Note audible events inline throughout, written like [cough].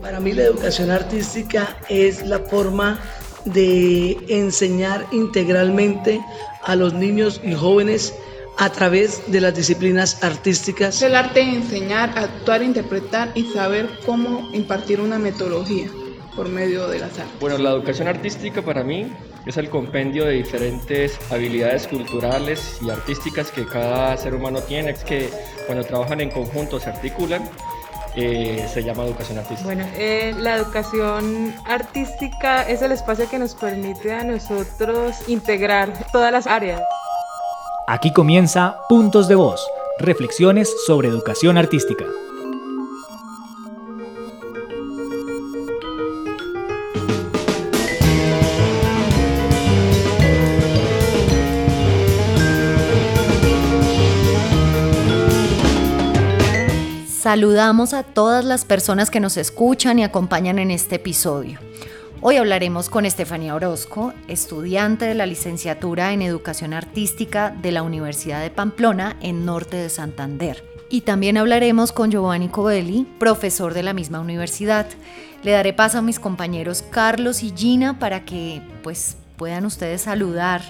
Para mí la educación artística es la forma de enseñar integralmente a los niños y jóvenes a través de las disciplinas artísticas. el arte de enseñar, actuar, interpretar y saber cómo impartir una metodología por medio de las artes. Bueno, la educación artística para mí es el compendio de diferentes habilidades culturales y artísticas que cada ser humano tiene, es que cuando trabajan en conjunto se articulan eh, se llama educación artística. Bueno, eh, la educación artística es el espacio que nos permite a nosotros integrar todas las áreas. Aquí comienza Puntos de Voz, reflexiones sobre educación artística. Saludamos a todas las personas que nos escuchan y acompañan en este episodio. Hoy hablaremos con Estefanía Orozco, estudiante de la licenciatura en Educación Artística de la Universidad de Pamplona en Norte de Santander. Y también hablaremos con Giovanni Covelli, profesor de la misma universidad. Le daré paso a mis compañeros Carlos y Gina para que pues puedan ustedes saludar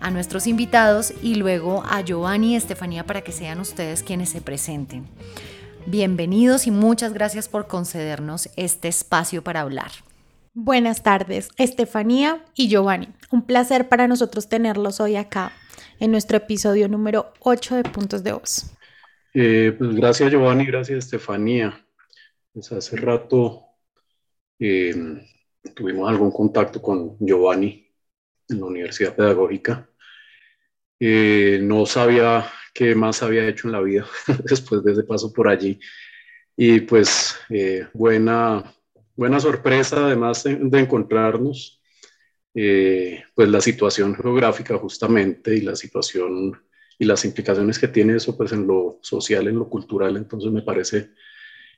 a nuestros invitados y luego a Giovanni y Estefanía para que sean ustedes quienes se presenten. Bienvenidos y muchas gracias por concedernos este espacio para hablar. Buenas tardes, Estefanía y Giovanni. Un placer para nosotros tenerlos hoy acá en nuestro episodio número 8 de Puntos de Voz. Eh, pues gracias Giovanni, gracias Estefanía. Pues hace rato eh, tuvimos algún contacto con Giovanni en la Universidad Pedagógica. Eh, no sabía qué más había hecho en la vida [laughs] después de ese paso por allí. Y pues eh, buena, buena sorpresa además de, encontrarnos, eh, pues la situación geográfica justamente y la situación y las implicaciones que tiene eso pues en lo social, en lo cultural. Entonces me parece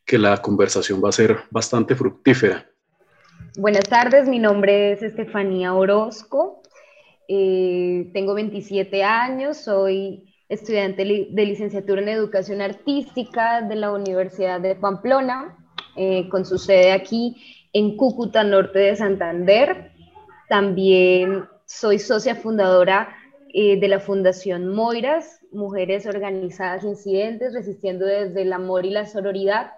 que la conversación va a ser bastante fructífera. Buenas tardes, mi nombre es Estefanía Orozco, eh, tengo 27 años, soy estudiante de licenciatura en Educación Artística de la Universidad de Pamplona, eh, con su sede aquí en Cúcuta, norte de Santander. También soy socia fundadora eh, de la Fundación Moiras, Mujeres Organizadas Incidentes, resistiendo desde el amor y la sororidad.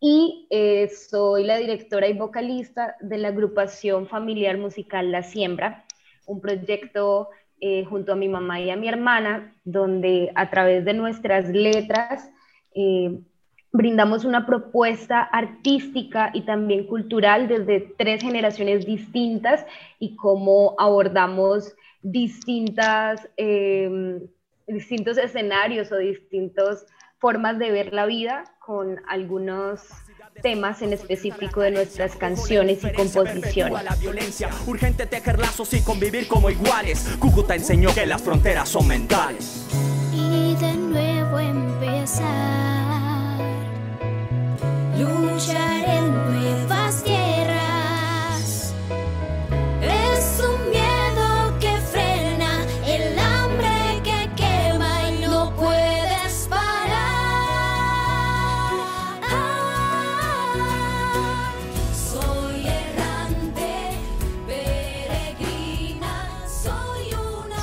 Y eh, soy la directora y vocalista de la agrupación familiar musical La Siembra, un proyecto eh, junto a mi mamá y a mi hermana, donde a través de nuestras letras eh, brindamos una propuesta artística y también cultural desde tres generaciones distintas y cómo abordamos distintas, em, distintos escenarios o distintas formas de ver la vida con algunos temas en específico de nuestras canciones y composiciones. La violencia, urgente tejer lazos y convivir como iguales. Cúcuta enseñó que las fronteras son mentales. Y de nuevo empezar, luchar en nuevas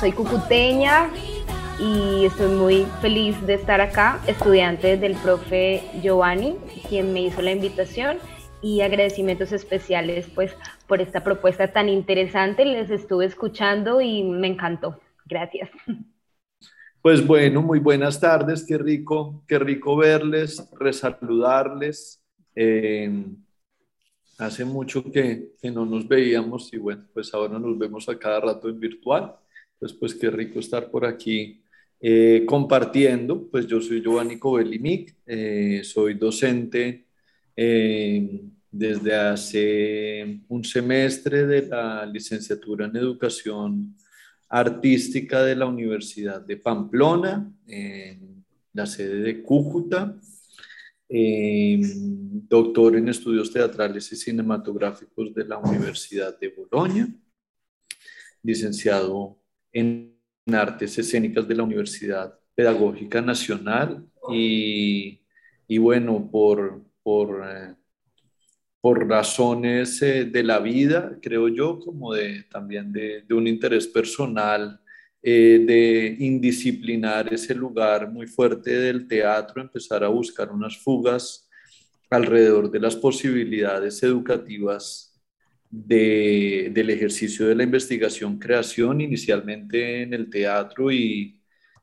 Soy cucuteña y estoy muy feliz de estar acá, estudiante del profe Giovanni, quien me hizo la invitación y agradecimientos especiales pues por esta propuesta tan interesante. Les estuve escuchando y me encantó. Gracias. Pues bueno, muy buenas tardes, qué rico, qué rico verles, resaludarles. Eh, hace mucho que, que, no nos veíamos y bueno, pues ahora nos vemos a cada rato en virtual. Entonces, pues qué rico estar por aquí eh, compartiendo. Pues yo soy Giovanni Covelimic, eh, soy docente eh, desde hace un semestre de la licenciatura en educación artística de la Universidad de Pamplona, en la sede de Cúcuta, eh, doctor en estudios teatrales y cinematográficos de la Universidad de Bolonia, licenciado en artes escénicas de la Universidad Pedagógica Nacional y, y bueno, por, por, eh, por razones eh, de la vida, creo yo, como de, también de, de un interés personal, eh, de indisciplinar ese lugar muy fuerte del teatro, empezar a buscar unas fugas alrededor de las posibilidades educativas de, del ejercicio de la investigación, creación, inicialmente en el teatro y,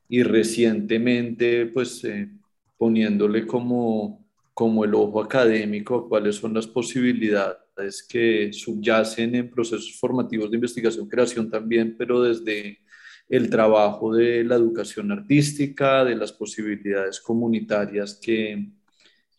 y recientemente, pues, eh, poniéndole como como el ojo académico, cuáles son las posibilidades que subyacen en procesos formativos de investigación, creación también, pero desde el trabajo de la educación artística, de las posibilidades comunitarias que,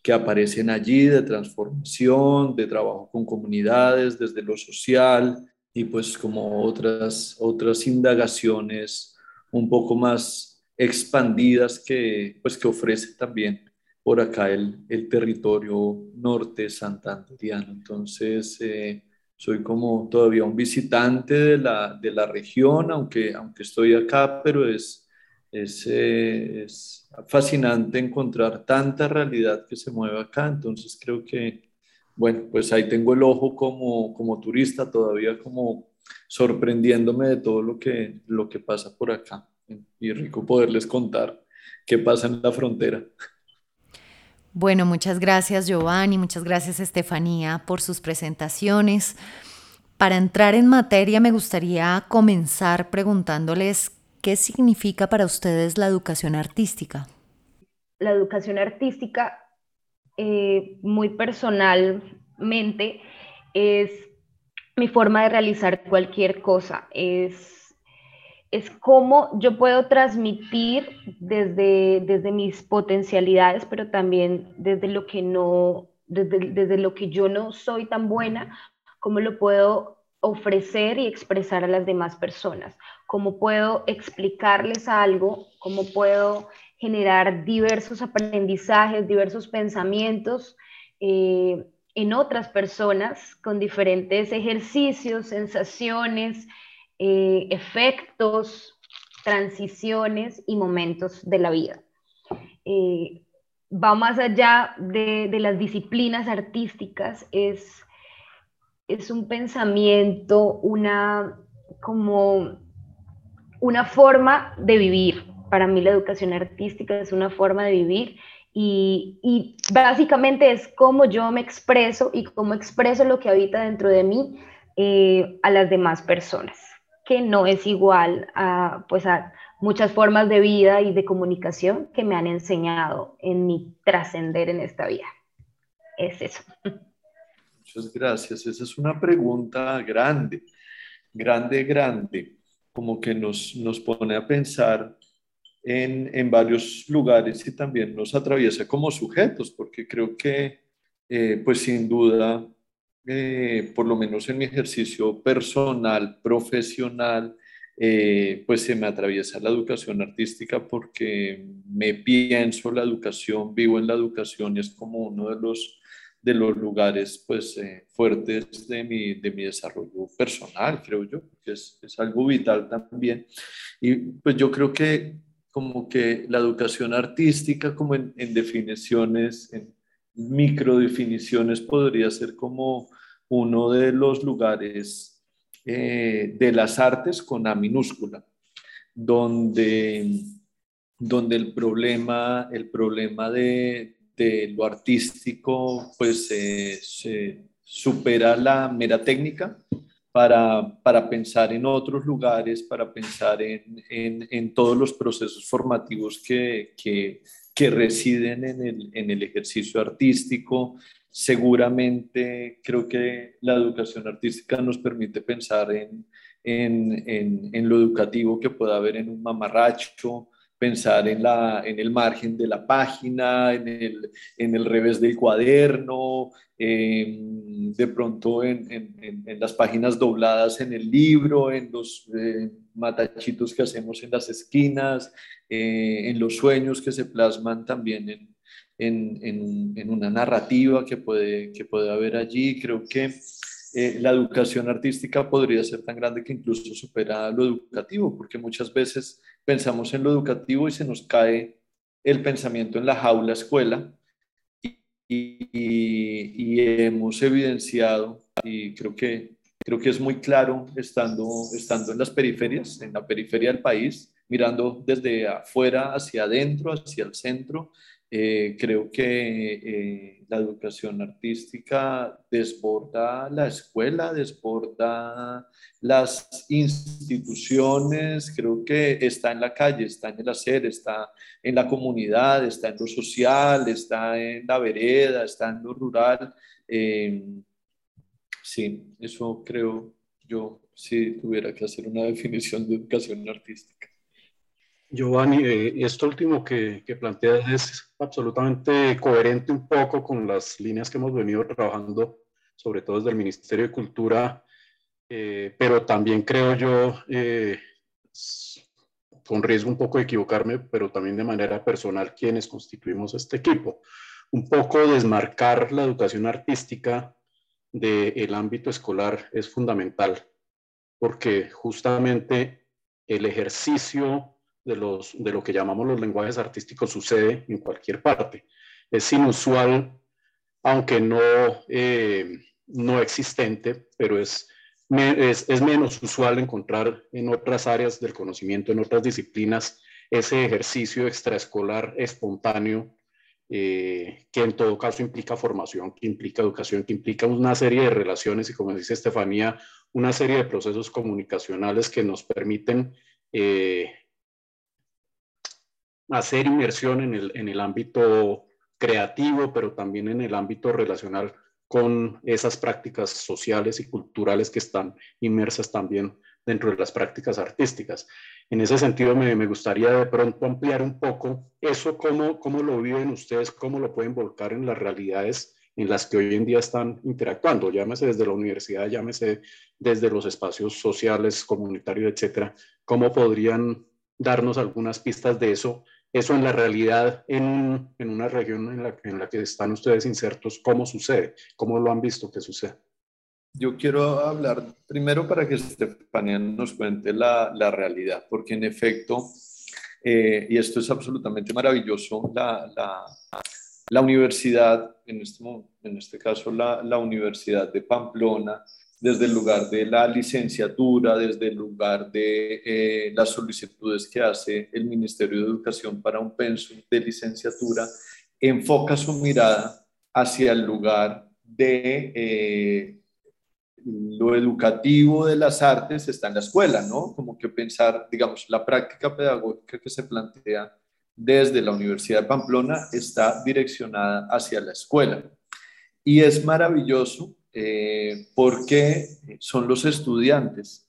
que aparecen allí, de transformación, de trabajo con comunidades, desde lo social y pues como otras, otras indagaciones un poco más expandidas que, pues, que ofrece también por acá el, el territorio norte santanderiano. Entonces, eh, soy como todavía un visitante de la, de la región, aunque, aunque estoy acá, pero es, es, es, fascinante encontrar tanta realidad que se mueve acá. Entonces, creo que, bueno, pues ahí tengo el ojo como, como turista, todavía como sorprendiéndome de todo lo que, lo que pasa por acá. Y rico poderles contar qué pasa en la frontera. Bueno, muchas gracias Giovanni, muchas gracias Estefanía por sus presentaciones. Para entrar en materia me gustaría comenzar preguntándoles qué significa para ustedes la educación artística. La educación artística, eh, muy personalmente, es mi forma de realizar cualquier cosa, es es cómo yo puedo transmitir desde, desde mis potencialidades, pero también desde lo que no, desde, desde lo que yo no soy tan buena, cómo lo puedo ofrecer y expresar a las demás personas, cómo puedo explicarles algo, cómo puedo generar diversos aprendizajes, diversos pensamientos eh, en otras personas con diferentes ejercicios, sensaciones, eh, efectos, transiciones y momentos de la vida. Eh, va más allá de, las disciplinas artísticas, es, es un pensamiento, una, como una forma de vivir. Para mí la educación artística es una forma de vivir y, y, básicamente es cómo yo me expreso y cómo expreso lo que habita dentro de mí eh, a las demás personas que no es igual a, pues a muchas formas de vida y de comunicación que me han enseñado en mi trascender en esta vida. Es eso. [laughs] Muchas gracias. Esa es una pregunta grande, grande, grande, como que nos, nos pone a pensar en, en, varios lugares y también nos atraviesa como sujetos, porque creo que, eh, pues sin duda, eh, por lo menos en mi ejercicio personal, profesional, eh, pues se me atraviesa la educación artística porque me pienso la educación, vivo en la educación y es como uno de los, de los lugares pues eh, fuertes de mi, de mi desarrollo personal, creo yo, que es, es algo vital también. Y pues yo creo que como que la educación artística, como en, definiciones, en microdefiniciones, podría ser como uno de los lugares eh, de las artes con A minúscula, donde, donde el problema, el problema de, lo artístico pues se supera la mera técnica para, pensar en otros lugares, para pensar en, todos los procesos formativos que, residen en el, en el ejercicio artístico, seguramente creo que la educación artística nos permite pensar en, en, lo educativo que pueda haber en un mamarracho, pensar en, la, en el margen de la página, en el, en el revés del cuaderno, de pronto en, en, las páginas dobladas en el libro, en los eh, matachitos que hacemos en las esquinas, eh, en los sueños que se plasman también en, en, en, una narrativa que puede, que puede haber allí. Creo que eh, la educación artística podría ser tan grande que incluso supera lo educativo, porque muchas veces pensamos en lo educativo y se nos cae el pensamiento en la jaula escuela. Y, hemos evidenciado, y creo que, creo que es muy claro estando, estando en las periferias, en la periferia del país, mirando desde afuera hacia adentro, hacia el centro, eh, creo que eh, la educación artística desborda la escuela, desborda las instituciones, creo que está en la calle, está en el hacer, está en la comunidad, está en lo social, está en la vereda, está en lo rural. Eh, sí, eso creo yo, si tuviera que hacer una [laughs] definición de educación artística. Giovanni, eh, esto último que, que planteas es absolutamente coherente un poco con las líneas que hemos venido trabajando, sobre todo desde el Ministerio de Cultura, eh, pero también creo yo, eh, con riesgo un poco de equivocarme, pero también de manera personal, quienes constituimos este equipo, un poco desmarcar la educación artística del ámbito escolar es fundamental, porque justamente el ejercicio de, los, de lo que llamamos los lenguajes artísticos sucede en cualquier parte. Es inusual, aunque no, eh, no existente, pero es, es, es menos usual encontrar en otras áreas del conocimiento, en otras disciplinas, ese ejercicio extraescolar espontáneo eh, que en todo caso implica formación, que implica educación, que implica una serie de relaciones y como dice Estefanía, una serie de procesos comunicacionales que nos permiten eh, hacer inmersión en el, en el ámbito creativo, pero también en el ámbito relacional con esas prácticas sociales y culturales que están inmersas también dentro de las prácticas artísticas. En ese sentido, me, gustaría de pronto ampliar un poco eso, cómo, cómo lo viven ustedes, cómo lo pueden volcar en las realidades en las que hoy en día están interactuando, llámese desde la universidad, llámese desde los espacios sociales, comunitarios, etcétera. ¿Cómo podrían darnos algunas pistas de eso eso en la realidad, en, en una región en la, en la, que están ustedes insertos, ¿cómo sucede? ¿Cómo lo han visto que sucede? Yo quiero hablar primero para que Estefania nos cuente la, la realidad, porque en efecto, eh, y esto es absolutamente maravilloso, la, la, la universidad, en este, en este caso la Universidad de Pamplona, desde el lugar de la licenciatura, desde el lugar de eh, las solicitudes que hace el Ministerio de Educación para un pensum de licenciatura, enfoca su mirada hacia el lugar de eh, lo educativo de las artes está en la escuela, ¿no? Como que pensar, digamos, la práctica pedagógica que se plantea desde la Universidad de Pamplona está direccionada hacia la escuela. Y es maravilloso eh, porque son los estudiantes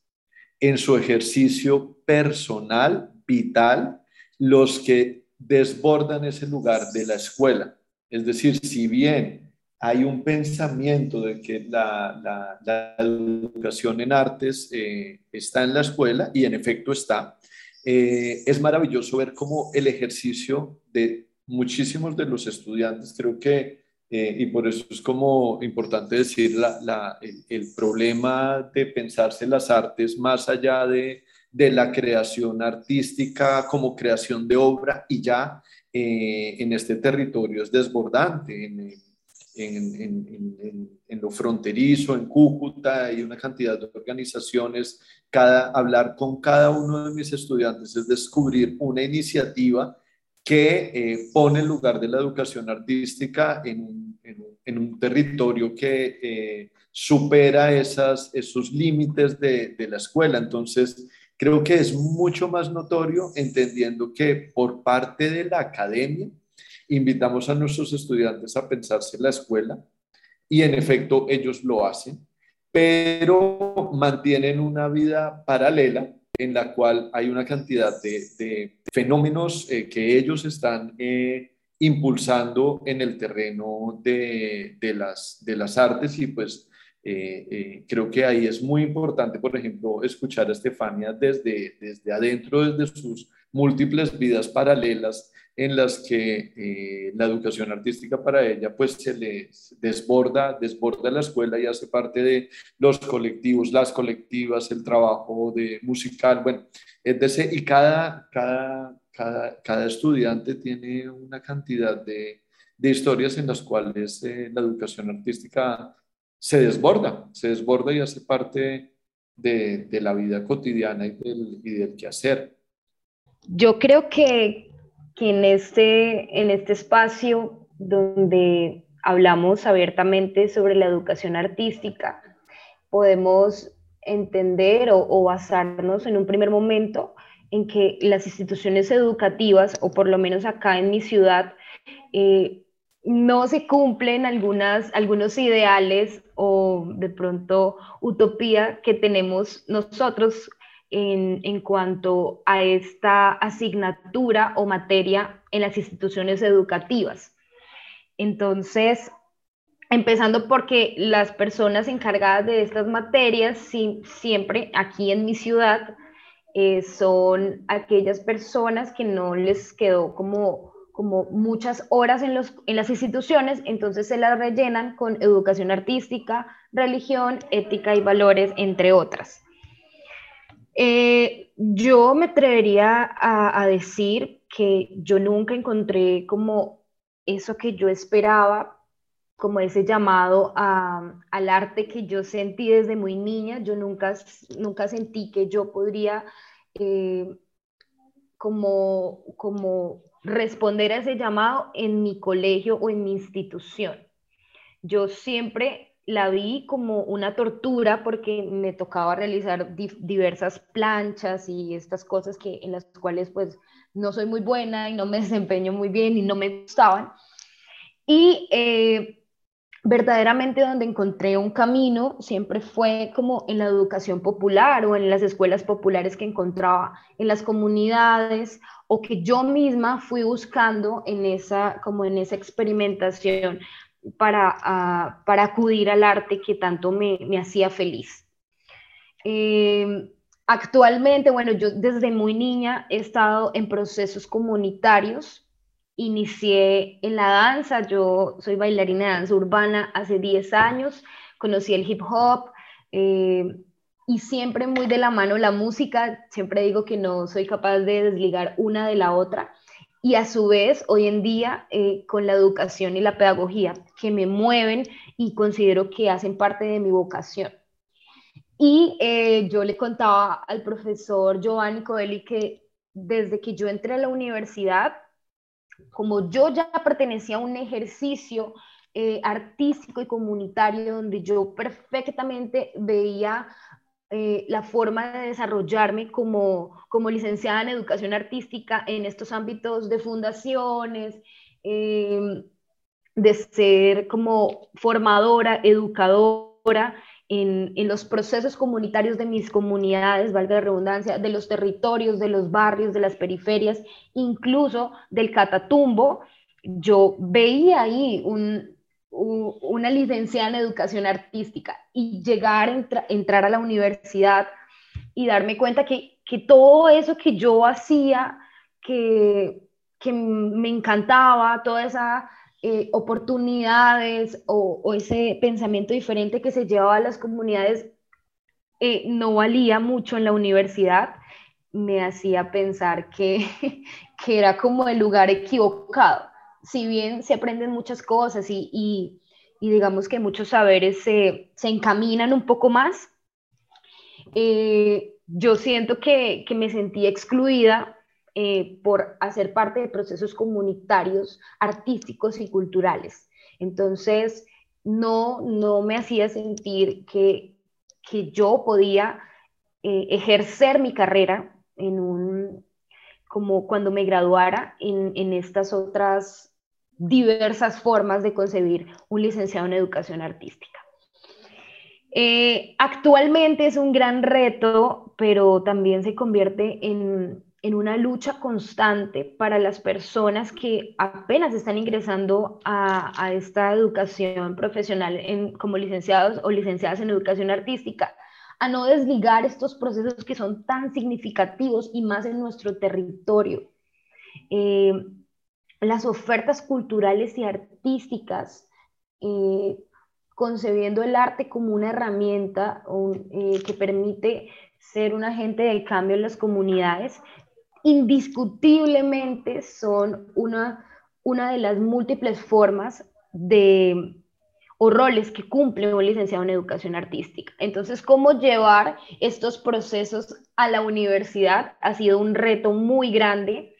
en su ejercicio personal, vital, los que desbordan ese lugar de la escuela. Es decir, si bien hay un pensamiento de que la, educación en artes eh, está en la escuela, y en efecto está, eh, es maravilloso ver cómo el ejercicio de muchísimos de los estudiantes, creo que eh, y por eso es como importante decir la, el, problema de pensarse las artes más allá de, de, la creación artística como creación de obra y ya eh, en este territorio es desbordante. En, en, en, en, lo fronterizo, en Cúcuta, hay una cantidad de organizaciones. Cada, hablar con cada uno de mis estudiantes es descubrir una iniciativa que eh, pone el lugar de la educación artística en, en, un territorio que eh, supera esas, esos límites de, de la escuela. Entonces, creo que es mucho más notorio entendiendo que por parte de la academia invitamos a nuestros estudiantes a pensarse la escuela y en efecto ellos lo hacen, pero mantienen una vida paralela en la cual hay una cantidad de, fenómenos eh, que ellos están eh, impulsando en el terreno de, las, de las artes y pues eh, creo que ahí es muy importante, por ejemplo, escuchar a Estefania desde, desde adentro, desde sus múltiples vidas paralelas en las que eh, la educación artística para ella pues se le desborda, desborda la escuela y hace parte de los colectivos, las colectivas, el trabajo de musical, bueno, etc. Y cada, cada, cada, estudiante tiene una cantidad de, historias en las cuales eh, la educación artística se desborda, se desborda y hace parte de, la vida cotidiana y del, quehacer. Yo creo que, que en, este, en este espacio donde hablamos abiertamente sobre la educación artística, podemos entender o, basarnos en un primer momento en que las instituciones educativas, o por lo menos acá en mi ciudad, eh, no se cumplen algunas, algunos ideales o de pronto utopía que tenemos nosotros en, en, cuanto a esta asignatura o materia en las instituciones educativas. Entonces, empezando porque las personas encargadas de estas materias, si, siempre aquí en mi ciudad, eh, son aquellas personas que no les quedó como, como muchas horas en, los, en las instituciones, entonces se las rellenan con educación artística, religión, ética y valores, entre otras. Eh, yo me atrevería a, a decir que yo nunca encontré como eso que yo esperaba como ese llamado a, al arte que yo sentí desde muy niña. Yo nunca, nunca sentí que yo podría eh, como, como responder a ese llamado en mi colegio o en mi institución. Yo siempre la vi como una tortura porque me tocaba realizar diversas planchas y estas cosas que en las cuales pues no soy muy buena y no me [laughs] desempeño muy bien y no me gustaban. Y eh, verdaderamente donde encontré un camino siempre fue como en la educación popular o en las escuelas populares que encontraba en las comunidades o que yo misma fui buscando en esa como en esa experimentación para, uh, para acudir al arte que tanto me, me hacía feliz. Eh, actualmente, bueno, yo desde muy niña he estado en procesos comunitarios inicié en la danza, yo soy bailarina de danza urbana hace 10 años, conocí el hip hop eh, y siempre muy de la mano la música, siempre digo que no soy capaz de desligar una de la otra. Y a su vez hoy en día eh, con la educación y la pedagogía que me mueven y considero que hacen parte de mi vocación. Y eh, yo le contaba al profesor Giovanni Coeli que desde que yo entré a la universidad, como yo ya pertenecía a un ejercicio eh, artístico y comunitario donde yo perfectamente veía eh, la forma de desarrollarme como, como licenciada en educación artística en estos ámbitos de fundaciones, eh, de ser como formadora, educadora en, en, los procesos comunitarios de mis comunidades, valga la redundancia, de los territorios, de los barrios, de las periferias, incluso del Catatumbo, yo veía ahí un, un, una licenciada en educación artística y llegar, entra, entrar a la universidad y darme cuenta que, que todo eso que yo hacía, que, que me encantaba, toda esa eh, oportunidades o, ese pensamiento diferente que se llevaba a las comunidades eh, no valía mucho en la universidad, me hacía pensar que, [laughs] que, era como el lugar equivocado. Si bien se aprenden muchas cosas y, y, y digamos que muchos saberes se, se encaminan un poco más, eh, yo siento que, que me sentí excluida eh, por hacer parte de procesos comunitarios, artísticos y culturales. Entonces, no, no me hacía sentir que, que yo podía eh, ejercer mi carrera en un, como cuando me graduara en, en estas otras diversas formas de concebir un licenciado en educación artística. Eh, actualmente es un gran reto, pero también se convierte en, en una lucha constante para las personas que apenas están ingresando a, esta educación profesional como licenciados o licenciadas en educación artística, a no desligar estos procesos que son tan significativos y más en nuestro territorio. Eh, las ofertas culturales y artísticas, eh, concebiendo el arte como una herramienta eh, que permite ser un agente de cambio en las comunidades, indiscutiblemente son una, una de las múltiples formas de o roles que cumple un licenciado en educación artística. Entonces, cómo llevar estos procesos a la universidad ha sido un reto muy grande,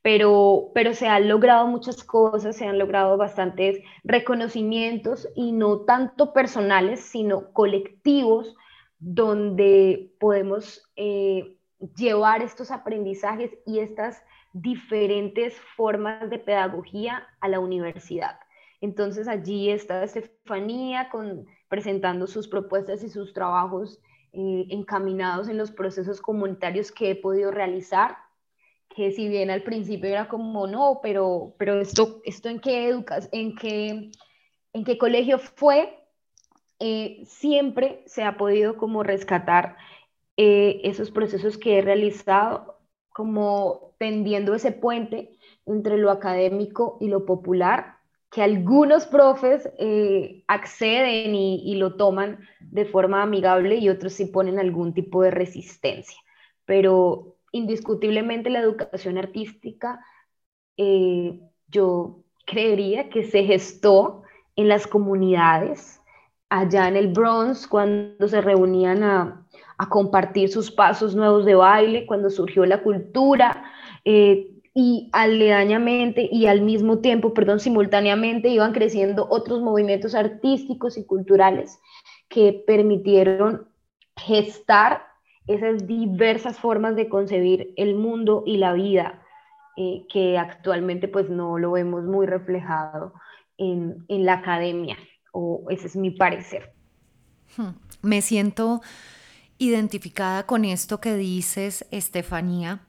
pero, pero se han logrado muchas cosas, se han logrado bastantes reconocimientos y no tanto personales, sino colectivos, donde podemos eh, llevar estos aprendizajes y estas diferentes formas de pedagogía a la universidad. Entonces allí está Estefanía con, presentando sus propuestas y sus trabajos eh, encaminados en los procesos comunitarios que he podido realizar, que si bien al principio era como, no, pero, pero esto, esto en qué educas, en qué, en qué colegio fue, eh, siempre se ha podido como rescatar eh, esos procesos que he realizado, como tendiendo ese puente entre lo académico y lo popular, que algunos profes eh, acceden y, lo toman de forma amigable y otros sí ponen algún tipo de resistencia. Pero indiscutiblemente la educación artística, eh, yo creería que se gestó en las comunidades, allá en el Bronx, cuando se reunían a, compartir sus pasos nuevos de baile, cuando surgió la cultura. Eh, y aledañamente y al mismo tiempo, perdón, simultáneamente iban creciendo otros movimientos artísticos y culturales que permitieron gestar esas diversas formas de concebir el mundo y la vida eh, que actualmente pues no lo vemos muy reflejado en, en la academia, o ese es mi parecer. Hmm. Me siento identificada con esto que dices, Estefanía,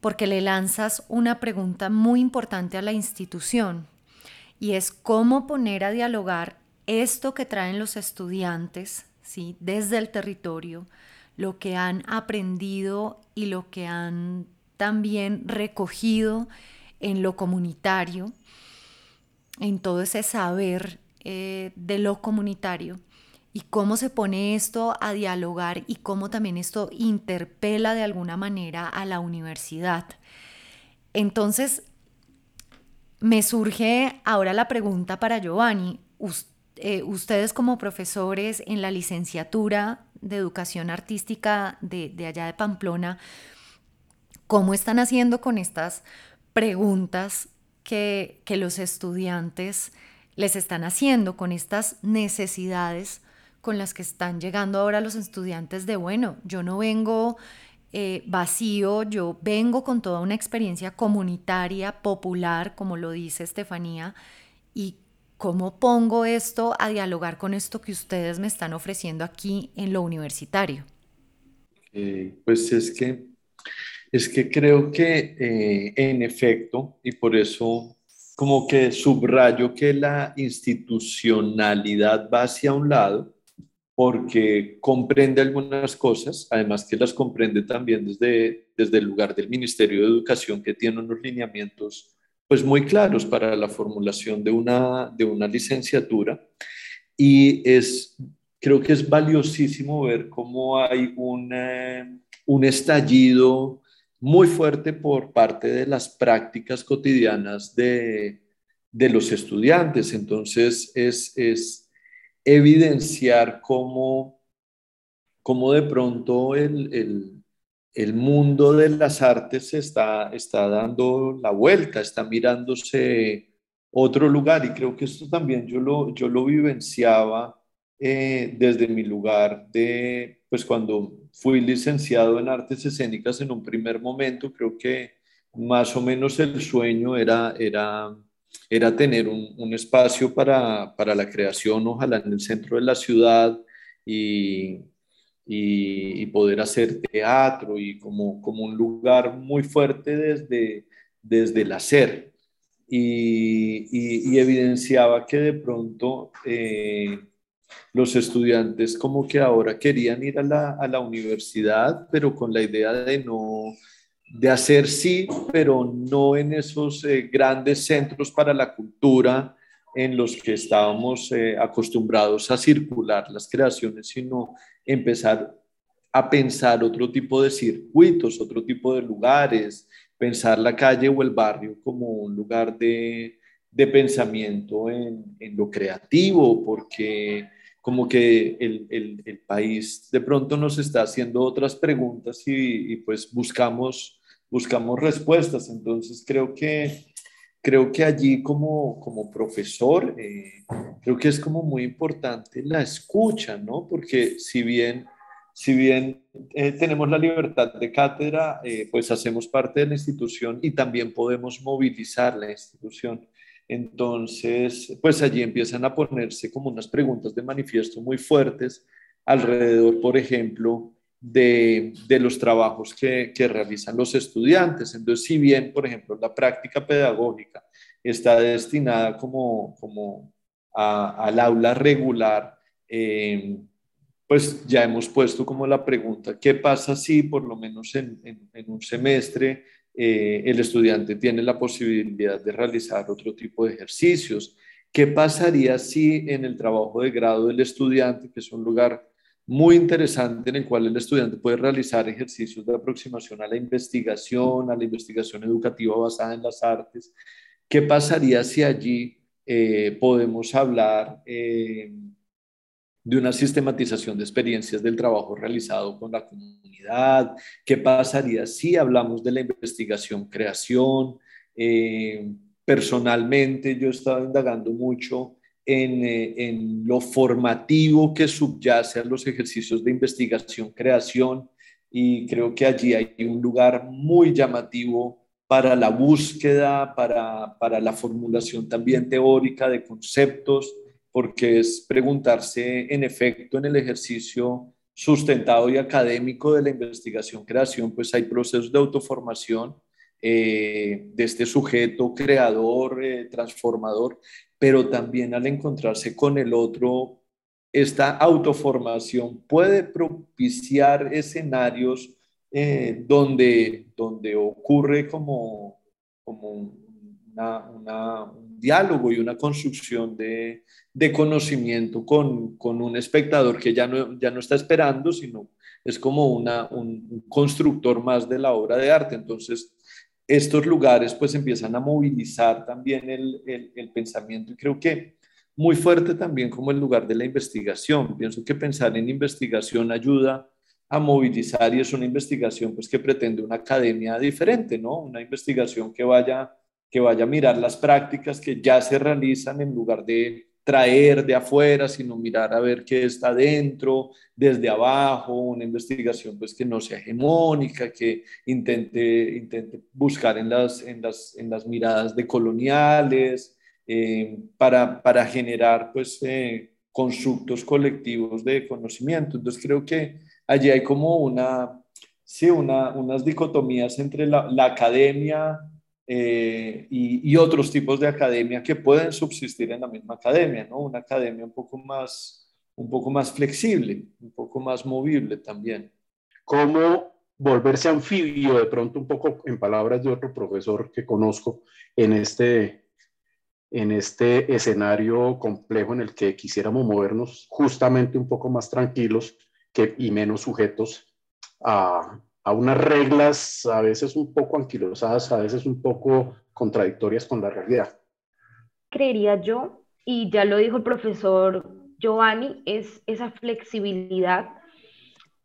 porque le lanzas una pregunta muy importante a la institución y es cómo poner a dialogar esto que traen los estudiantes ¿sí? desde el territorio, lo que han aprendido y lo que han también recogido en lo comunitario, en todo ese saber eh, de lo comunitario y cómo se pone esto a dialogar y cómo también esto interpela de alguna manera a la universidad. Entonces, me surge ahora la pregunta para Giovanni. Eh, ustedes como profesores en la licenciatura de educación artística de, allá de Pamplona, ¿cómo están haciendo con estas preguntas que, que los estudiantes les están haciendo, con estas necesidades con las que están llegando ahora los estudiantes de, bueno, yo no vengo eh, vacío, yo vengo con toda una experiencia comunitaria, popular, como lo dice Estefanía, y cómo pongo esto a dialogar con esto que ustedes me están ofreciendo aquí en lo universitario. Eh, pues es que, es que creo que eh, en efecto, y por eso como que subrayo que la institucionalidad va hacia un lado, porque comprende algunas cosas, además que las comprende también desde, desde el lugar del Ministerio de Educación, que tiene unos lineamientos pues muy claros para la formulación de una, de una licenciatura. Y es, creo que es valiosísimo ver cómo hay un, eh, un estallido muy fuerte por parte de las prácticas cotidianas de, de los estudiantes. Entonces, es, es evidenciar cómo, cómo de pronto el, mundo de las artes está, está dando la vuelta, está mirándose otro lugar. Y creo que esto también yo lo, yo lo vivenciaba eh, desde mi lugar de, pues cuando fui licenciado en artes escénicas en un primer momento, creo que más o menos el sueño era, era era tener un, espacio para, la creación, ojalá en el centro de la ciudad y, y, poder hacer teatro y como, como un lugar muy fuerte desde, desde el hacer. Y, evidenciaba que de pronto eh, los estudiantes como que ahora querían ir a la, a la universidad, pero con la idea de no de hacer sí, pero no en esos eh, grandes centros para la cultura en los que estábamos eh, acostumbrados a circular las creaciones, sino empezar a pensar otro tipo de circuitos, otro tipo de lugares, pensar la calle o el barrio como un lugar de, de pensamiento en, lo creativo, porque como que el, el, el, país de pronto nos está haciendo otras preguntas y, y, pues buscamos, buscamos respuestas. Entonces creo que, creo que allí como, como profesor, eh, creo que es como muy importante la escucha, ¿no? Porque si bien si bien eh, tenemos la libertad de cátedra, eh, pues hacemos parte de la institución y también podemos movilizar la institución. Entonces, pues allí empiezan a ponerse como unas preguntas de manifiesto muy fuertes alrededor, por ejemplo, de, de los trabajos que, que, realizan los estudiantes. Entonces, si bien, por ejemplo, la práctica pedagógica está destinada como, como a, al aula regular, eh, pues ya hemos puesto como la pregunta, ¿qué pasa si por lo menos en, en, un semestre eh, el estudiante tiene la posibilidad de realizar otro tipo de ejercicios? ¿Qué pasaría si en el trabajo de grado del estudiante, que es un lugar muy interesante en el cual el estudiante puede realizar ejercicios de aproximación a la investigación, a la investigación educativa basada en las artes, ¿qué pasaría si allí eh, podemos hablar? Eh, de una sistematización de experiencias del trabajo realizado con la comunidad, qué pasaría si hablamos de la investigación, creación. Eh, personalmente yo he estado indagando mucho en, eh, en, lo formativo que subyace a los ejercicios de investigación, creación, y creo que allí hay un lugar muy llamativo para la búsqueda, para, para la formulación también teórica de conceptos, porque es preguntarse en efecto en el ejercicio sustentado y académico de la investigación-creación, pues hay procesos de autoformación eh, de este sujeto creador, eh, transformador, pero también al encontrarse con el otro, esta autoformación puede propiciar escenarios eh, donde, donde ocurre como, como una, diálogo y una construcción de, de conocimiento con, con, un espectador que ya no, ya no está esperando, sino es como una, un, constructor más de la obra de arte. Entonces, estos lugares pues empiezan a movilizar también el, el, pensamiento y creo que muy fuerte también como el lugar de la investigación. Pienso que pensar en investigación ayuda a movilizar y es una investigación pues que pretende una academia diferente, ¿no? Una investigación que vaya que vaya a mirar las prácticas que ya se realizan en lugar de traer de afuera, sino mirar a ver qué está dentro, desde abajo, una investigación pues que no sea hegemónica, que intente, intente buscar en las, en, las, en las miradas de coloniales, eh, para, para, generar pues eh, constructos colectivos de conocimiento. Entonces creo que allí hay como una, sí, una, unas dicotomías entre la, la academia eh, y, y, otros tipos de academia que pueden subsistir en la misma academia, ¿no? Una academia un poco más, un poco más flexible, un poco más movible también. ¿Cómo volverse anfibio, de pronto un poco en palabras de otro profesor que conozco, en este, en este escenario complejo en el que quisiéramos movernos justamente un poco más tranquilos que, y menos sujetos a, a unas reglas a veces un poco anquilosadas, a veces un poco contradictorias con la realidad. Creería yo, y ya lo dijo el profesor Giovanni, es esa flexibilidad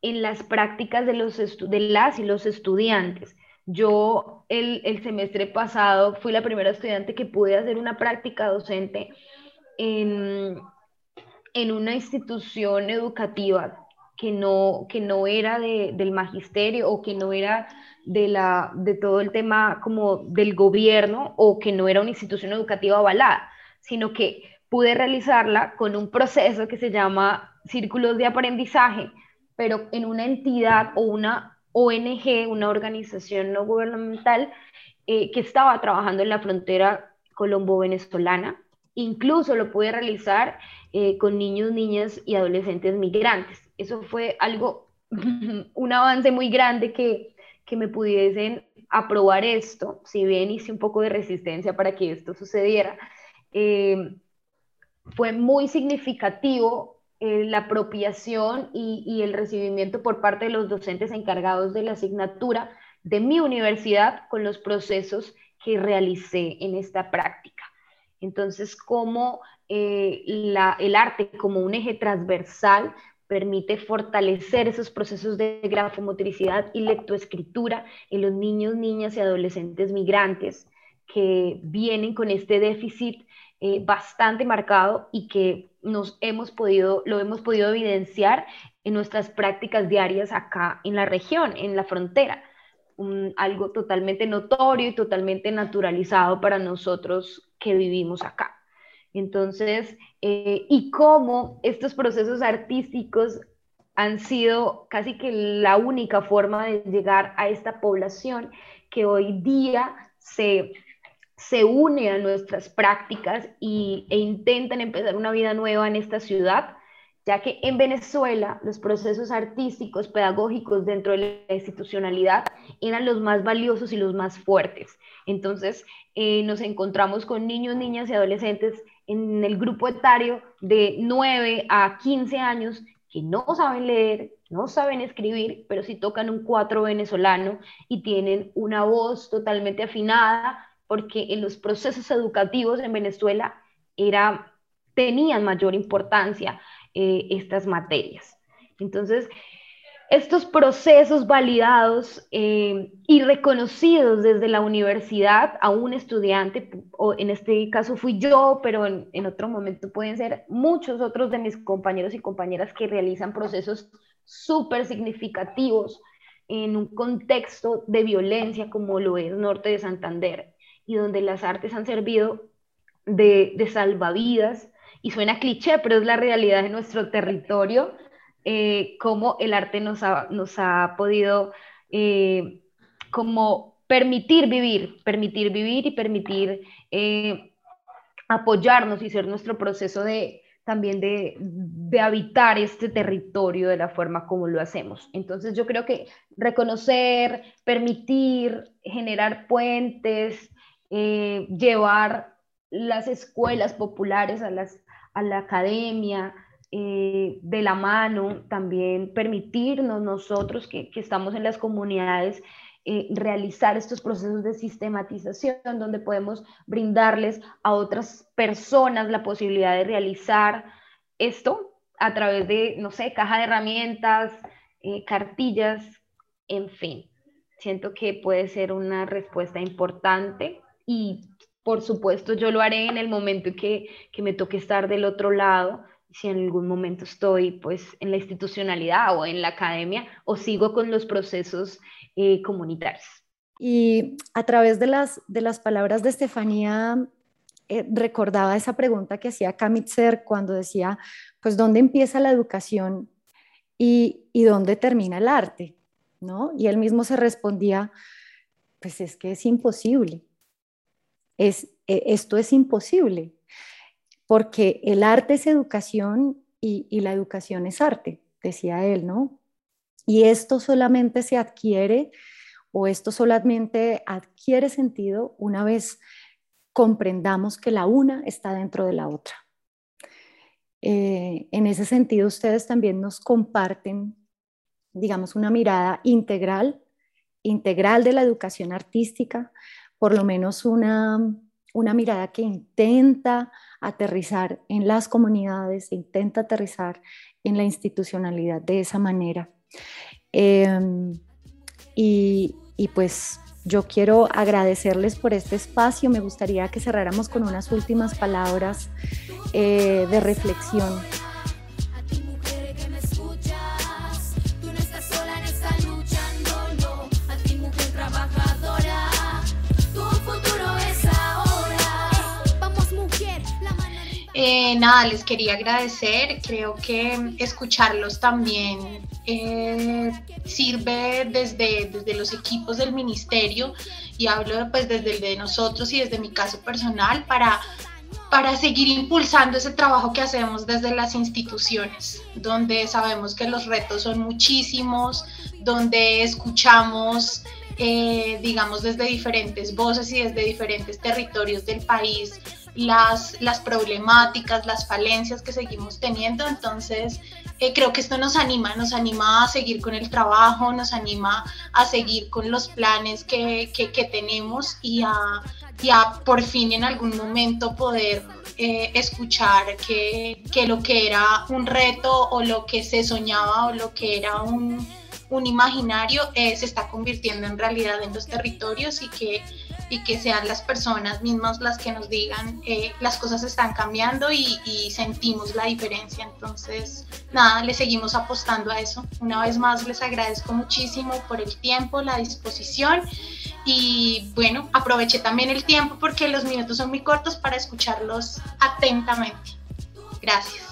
en las prácticas de, los de las y los estudiantes. Yo el, el, semestre pasado fui la primera estudiante que pude hacer una práctica docente en, en una institución educativa que no, que no era de, del magisterio o que no era de, la, de todo el tema como del gobierno o que no era una institución educativa avalada, sino que pude realizarla con un proceso que se llama círculos de aprendizaje, pero en una entidad o una ONG, una organización no gubernamental, eh, que estaba trabajando en la frontera colombo-venezolana. Incluso lo pude realizar eh, con niños, niñas y adolescentes migrantes. Eso fue algo, [laughs] un avance muy grande que, que me pudiesen aprobar esto, si bien hice un poco de resistencia para que esto sucediera. Eh, fue muy significativo eh, la apropiación y, el recibimiento por parte de los docentes encargados de la asignatura de mi universidad con los procesos que realicé en esta práctica. Entonces, cómo eh, el arte como un eje transversal permite fortalecer esos procesos de grafomotricidad y lectoescritura en los niños, niñas y adolescentes migrantes que vienen con este déficit eh, bastante marcado y que nos hemos podido, lo hemos podido evidenciar en nuestras prácticas diarias acá en la región, en la frontera. algo totalmente notorio y totalmente naturalizado para nosotros que vivimos acá. Entonces, eh, y cómo estos procesos artísticos han sido casi que la única forma de llegar a esta población que hoy día se, se une a nuestras prácticas y, e intentan empezar una vida nueva en esta ciudad ya que en Venezuela los procesos artísticos, pedagógicos dentro de la institucionalidad eran los más valiosos y los más fuertes. Entonces, eh, nos encontramos con niños, niñas y adolescentes en el grupo etario de 9 a 15 años que no saben leer, no saben escribir, pero sí tocan un cuatro venezolano y tienen una voz totalmente afinada, porque en los procesos educativos en Venezuela era, tenían mayor importancia eh, estas materias. Entonces, estos procesos validados eh, y reconocidos desde la universidad a un estudiante, o en este caso fui yo, pero en, en, otro momento pueden ser muchos otros de mis compañeros y compañeras que realizan procesos súper significativos en un contexto de violencia como lo es Norte de Santander y donde las artes han servido de, de salvavidas. Y suena cliché, pero es la realidad de nuestro territorio, eh, cómo el arte nos ha, podido eh, como permitir vivir, permitir vivir y permitir eh, apoyarnos y ser nuestro proceso de también de, de, habitar este territorio de la forma como lo hacemos. Entonces yo creo que reconocer, permitir, generar puentes, llevar las escuelas populares a las, a la academia, eh, de la mano, también permitirnos nosotros que, estamos en las comunidades eh, realizar estos procesos de sistematización donde podemos brindarles a otras personas la posibilidad de realizar esto a través de, no sé, caja de herramientas, eh, cartillas, en fin. Siento que puede ser una respuesta importante y por supuesto, yo lo haré en el momento que, que me toque estar del otro lado, si en algún momento estoy pues en la institucionalidad o en la academia o sigo con los procesos eh, comunitarios. Y a través de las, de las palabras de Estefanía, eh, recordaba esa pregunta que hacía Kamitzer cuando decía, pues, ¿dónde empieza la educación y, y dónde termina el arte? ¿No? Y él mismo se respondía, pues es que es imposible es, e, esto es imposible, porque el arte es educación y, la educación es arte, decía él, ¿no? Y esto solamente se adquiere o esto solamente adquiere sentido una vez comprendamos que la una está dentro de la otra. Eh, en ese sentido, ustedes también nos comparten, digamos, una mirada integral, integral de la educación artística, por lo menos una, mirada que intenta aterrizar en las comunidades, intenta aterrizar en la institucionalidad de esa manera. Em, y, pues yo quiero agradecerles por este espacio. Me gustaría que cerráramos con unas últimas palabras eh, de reflexión Eh, nada, les quería agradecer. Creo que escucharlos también eh, sirve desde, desde los equipos del ministerio y hablo pues desde el de nosotros y desde mi caso personal para, para seguir impulsando ese trabajo que hacemos desde las instituciones, donde sabemos que los retos son muchísimos, donde escuchamos, eh, digamos, desde diferentes voces y desde diferentes territorios del país las, las problemáticas, las falencias que seguimos teniendo. Entonces, eh, creo que esto nos anima, nos anima a seguir con el trabajo, nos anima a seguir con los planes que, que, tenemos y a, y a, por fin en algún momento poder eh, escuchar que, que, lo que era un reto o lo que se soñaba o lo que era un, un imaginario eh, se está convirtiendo en realidad en los territorios y que y que sean las personas mismas las que nos digan eh, las cosas están cambiando y, y, sentimos la diferencia. Entonces, nada, le seguimos apostando a eso. Una vez más, les agradezco muchísimo por el tiempo, la disposición y bueno, aproveché también el tiempo porque los minutos son muy cortos para escucharlos atentamente. Gracias.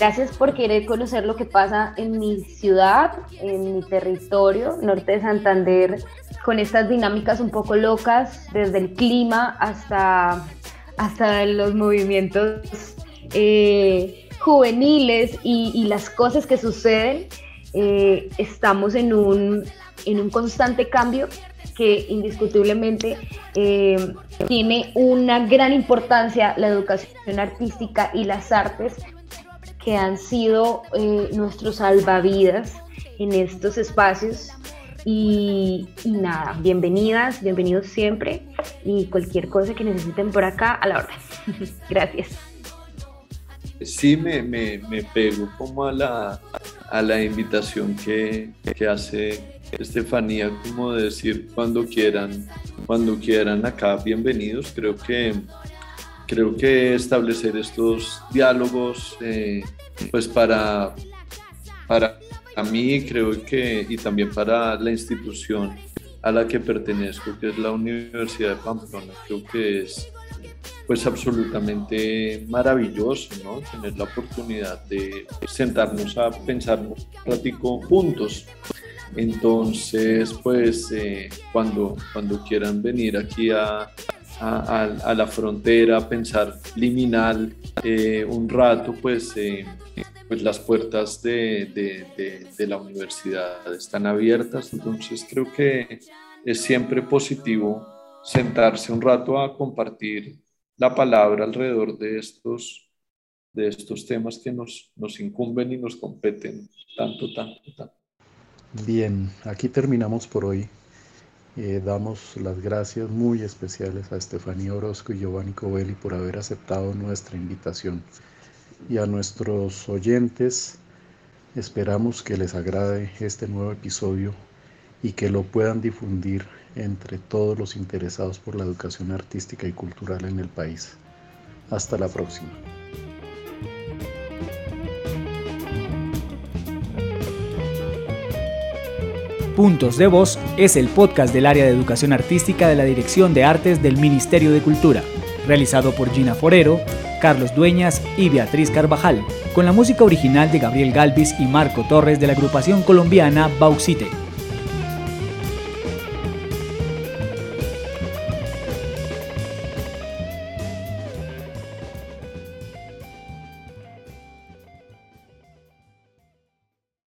Gracias por querer conocer lo que pasa en mi ciudad, en mi territorio, norte de Santander, con estas dinámicas un poco locas, desde el clima hasta, hasta los movimientos eh, juveniles y, las cosas que suceden. Eh, estamos en un, en un constante cambio que indiscutiblemente eh, tiene una gran importancia la educación artística y las artes que han sido nuestros salvavidas en estos espacios. Y, nada, bienvenidas, bienvenidos siempre y cualquier cosa que necesiten por acá a la orden. [laughs] Gracias. Sí, me, me, me, pego como a la, a la invitación que, que hace Estefanía, como decir cuando quieran, cuando quieran acá, bienvenidos. Creo que creo que establecer estos diálogos, eh, pues para, para mí creo que, y también para la institución a la que pertenezco, que es la Universidad de Pamplona, creo que es pues absolutamente maravilloso, ¿no? Tener la oportunidad de sentarnos a pensar un ratico juntos. Entonces, pues eh, cuando, cuando quieran venir aquí a, a, a, la frontera, pensar liminal eh, un rato, pues, eh, pues las puertas de, la universidad están abiertas, entonces creo que es siempre positivo sentarse un rato a compartir la palabra alrededor de estos, de estos temas que nos, nos incumben y nos competen tanto, tanto, tanto. Bien, aquí terminamos por hoy. Eh, damos las gracias muy especiales a Estefanía Orozco y Giovanni Covelli por haber aceptado nuestra invitación. Y a nuestros oyentes, esperamos que les agrade este nuevo episodio y que lo puedan difundir entre todos los interesados por la educación artística y cultural en el país. Hasta la próxima. Puntos de Voz es el podcast del área de educación artística de la Dirección de Artes del Ministerio de Cultura, realizado por Gina Forero, Carlos Dueñas y Beatriz Carvajal, con la música original de Gabriel Galvis y Marco Torres de la agrupación colombiana Bauxite.